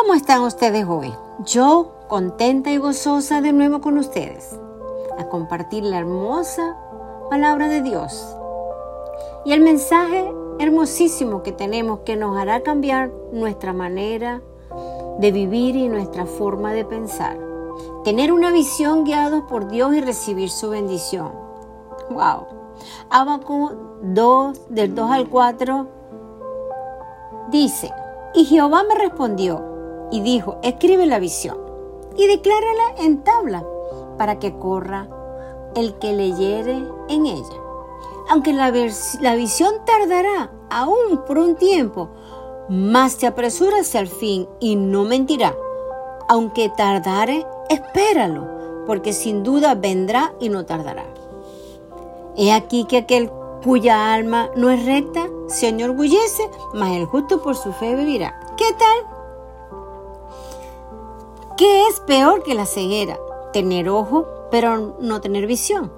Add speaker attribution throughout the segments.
Speaker 1: ¿Cómo están ustedes hoy? Yo contenta y gozosa de nuevo con ustedes, a compartir la hermosa palabra de Dios y el mensaje hermosísimo que tenemos que nos hará cambiar nuestra manera de vivir y nuestra forma de pensar. Tener una visión guiados por Dios y recibir su bendición. Wow. Habacuc 2, del 2 al 4, dice, y Jehová me respondió, y dijo, escribe la visión y declárala en tabla para que corra el que leyere en ella. Aunque la, visión tardará aún por un tiempo, más te apresuras al fin y no mentirá. Aunque tardare, espéralo, porque sin duda vendrá y no tardará. He aquí que aquel cuya alma no es recta se enorgullece, mas el justo por su fe vivirá. ¿Qué tal? ¿Qué es peor que la ceguera? Tener ojo, pero no tener visión.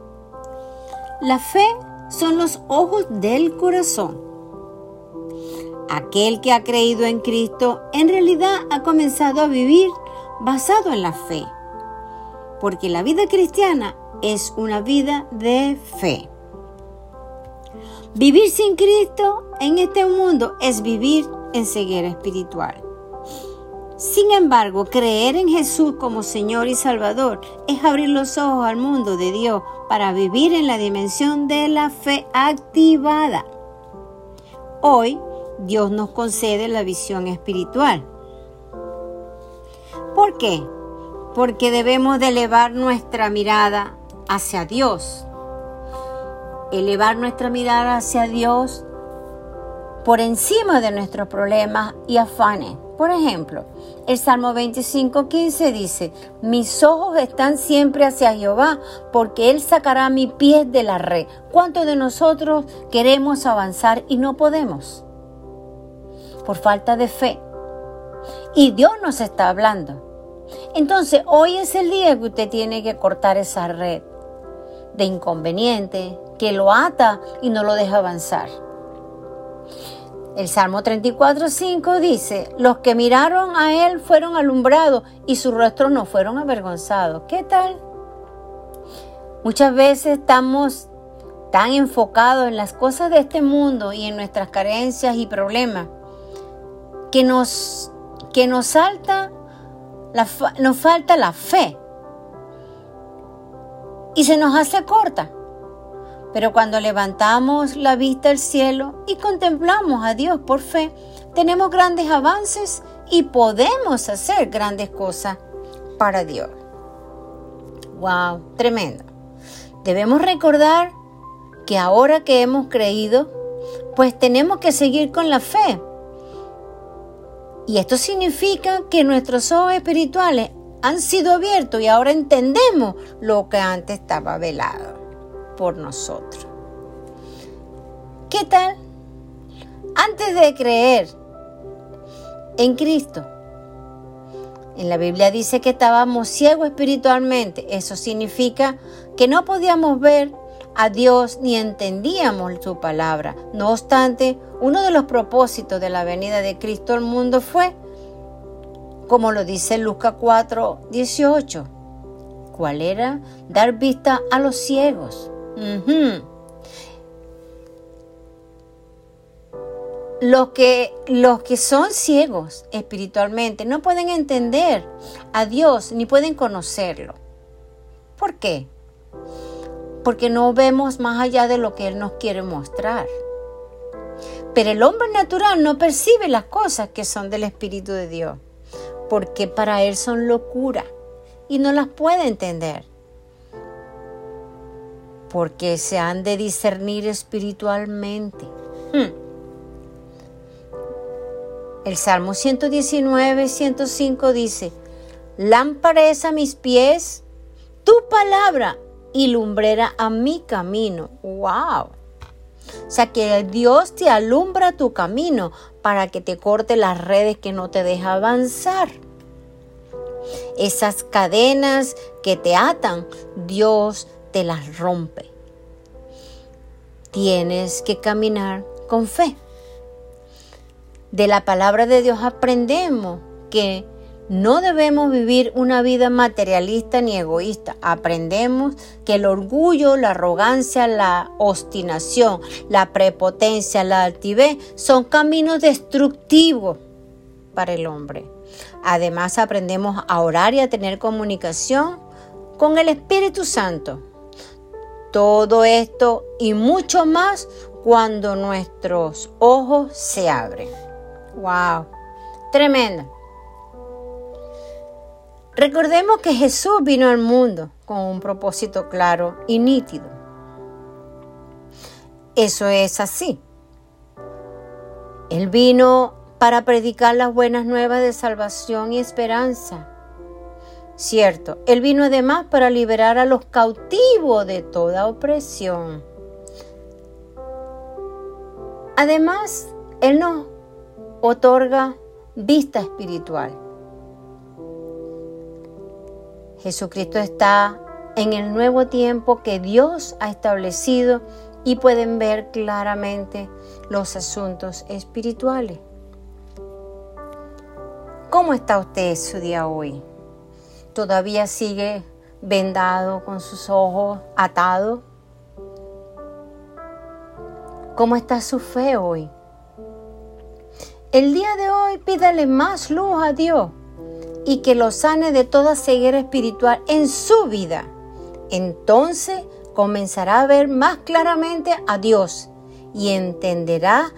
Speaker 1: La fe son los ojos del corazón. Aquel que ha creído en Cristo en realidad ha comenzado a vivir basado en la fe, porque la vida cristiana es una vida de fe. Vivir sin Cristo en este mundo es vivir en ceguera espiritual. Sin embargo, creer en Jesús como Señor y Salvador es abrir los ojos al mundo de Dios para vivir en la dimensión de la fe activada. Hoy, Dios nos concede la visión espiritual. ¿Por qué? Porque debemos de elevar nuestra mirada hacia Dios. Elevar nuestra mirada hacia Dios por encima de nuestros problemas y afanes. Por ejemplo, el Salmo 25:15 dice, mis ojos están siempre hacia Jehová, porque Él sacará mi pies de la red. ¿Cuántos de nosotros queremos avanzar y no podemos? Por falta de fe. Y Dios nos está hablando. Entonces, hoy es el día que usted tiene que cortar esa red de inconveniente que lo ata y no lo deja avanzar. El Salmo 34.5 dice, los que miraron a él fueron alumbrados y sus rostros no fueron avergonzados. ¿Qué tal? Muchas veces estamos tan enfocados en las cosas de este mundo y en nuestras carencias y problemas que nos, que nos, salta nos falta la fe y se nos hace corta. Pero cuando levantamos la vista al cielo y contemplamos a Dios por fe, tenemos grandes avances y podemos hacer grandes cosas para Dios. ¡Wow! Tremendo. Debemos recordar que ahora que hemos creído, pues tenemos que seguir con la fe. Y esto significa que nuestros ojos espirituales han sido abiertos y ahora entendemos lo que antes estaba velado por nosotros. ¿Qué tal? Antes de creer en Cristo, en la Biblia dice que estábamos ciegos espiritualmente. Eso significa que no podíamos ver a Dios ni entendíamos su palabra. No obstante, uno de los propósitos de la venida de Cristo al mundo fue, como lo dice Lucas 4, 18, ¿cuál era? Dar vista a los ciegos los, que, los que son ciegos espiritualmente no pueden entender a Dios ni pueden conocerlo. ¿Por qué? Porque no vemos más allá de lo que Él nos quiere mostrar. Pero el hombre natural no percibe las cosas que son del Espíritu de Dios, porque para Él son locura y no las puede entender porque se han de discernir espiritualmente. Hmm. El Salmo 119, 105 dice, lámpara es a mis pies, tu palabra y lumbrera a mi camino. ¡Wow! O sea que Dios te alumbra tu camino para que te corte las redes que no te deja avanzar. Esas cadenas que te atan, Dios te las rompe. Tienes que caminar con fe. De la palabra de Dios aprendemos que no debemos vivir una vida materialista ni egoísta. Aprendemos que el orgullo, la arrogancia, la obstinación, la prepotencia, la altivez son caminos destructivos para el hombre. Además aprendemos a orar y a tener comunicación con el Espíritu Santo. Todo esto y mucho más cuando nuestros ojos se abren. ¡Wow! Tremendo. Recordemos que Jesús vino al mundo con un propósito claro y nítido. Eso es así. Él vino para predicar las buenas nuevas de salvación y esperanza. Cierto, Él vino además para liberar a los cautivos de toda opresión. Además, Él nos otorga vista espiritual. Jesucristo está en el nuevo tiempo que Dios ha establecido y pueden ver claramente los asuntos espirituales. ¿Cómo está usted su día hoy? ¿Todavía sigue vendado con sus ojos atados? ¿Cómo está su fe hoy? El día de hoy pídale más luz a Dios y que lo sane de toda ceguera espiritual en su vida. Entonces comenzará a ver más claramente a Dios y entenderá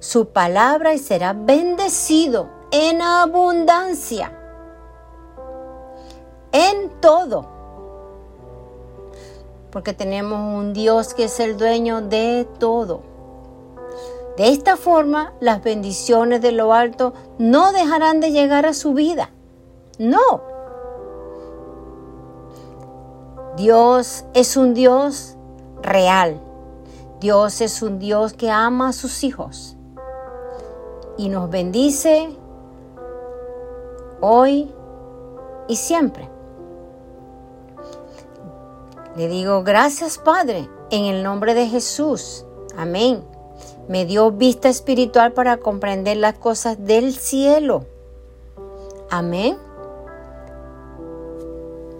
Speaker 1: su palabra y será bendecido en abundancia, en todo. Porque tenemos un Dios que es el dueño de todo. De esta forma, las bendiciones de lo alto no dejarán de llegar a su vida. No. Dios es un Dios real. Dios es un Dios que ama a sus hijos y nos bendice hoy y siempre. Le digo gracias Padre en el nombre de Jesús. Amén. Me dio vista espiritual para comprender las cosas del cielo. Amén.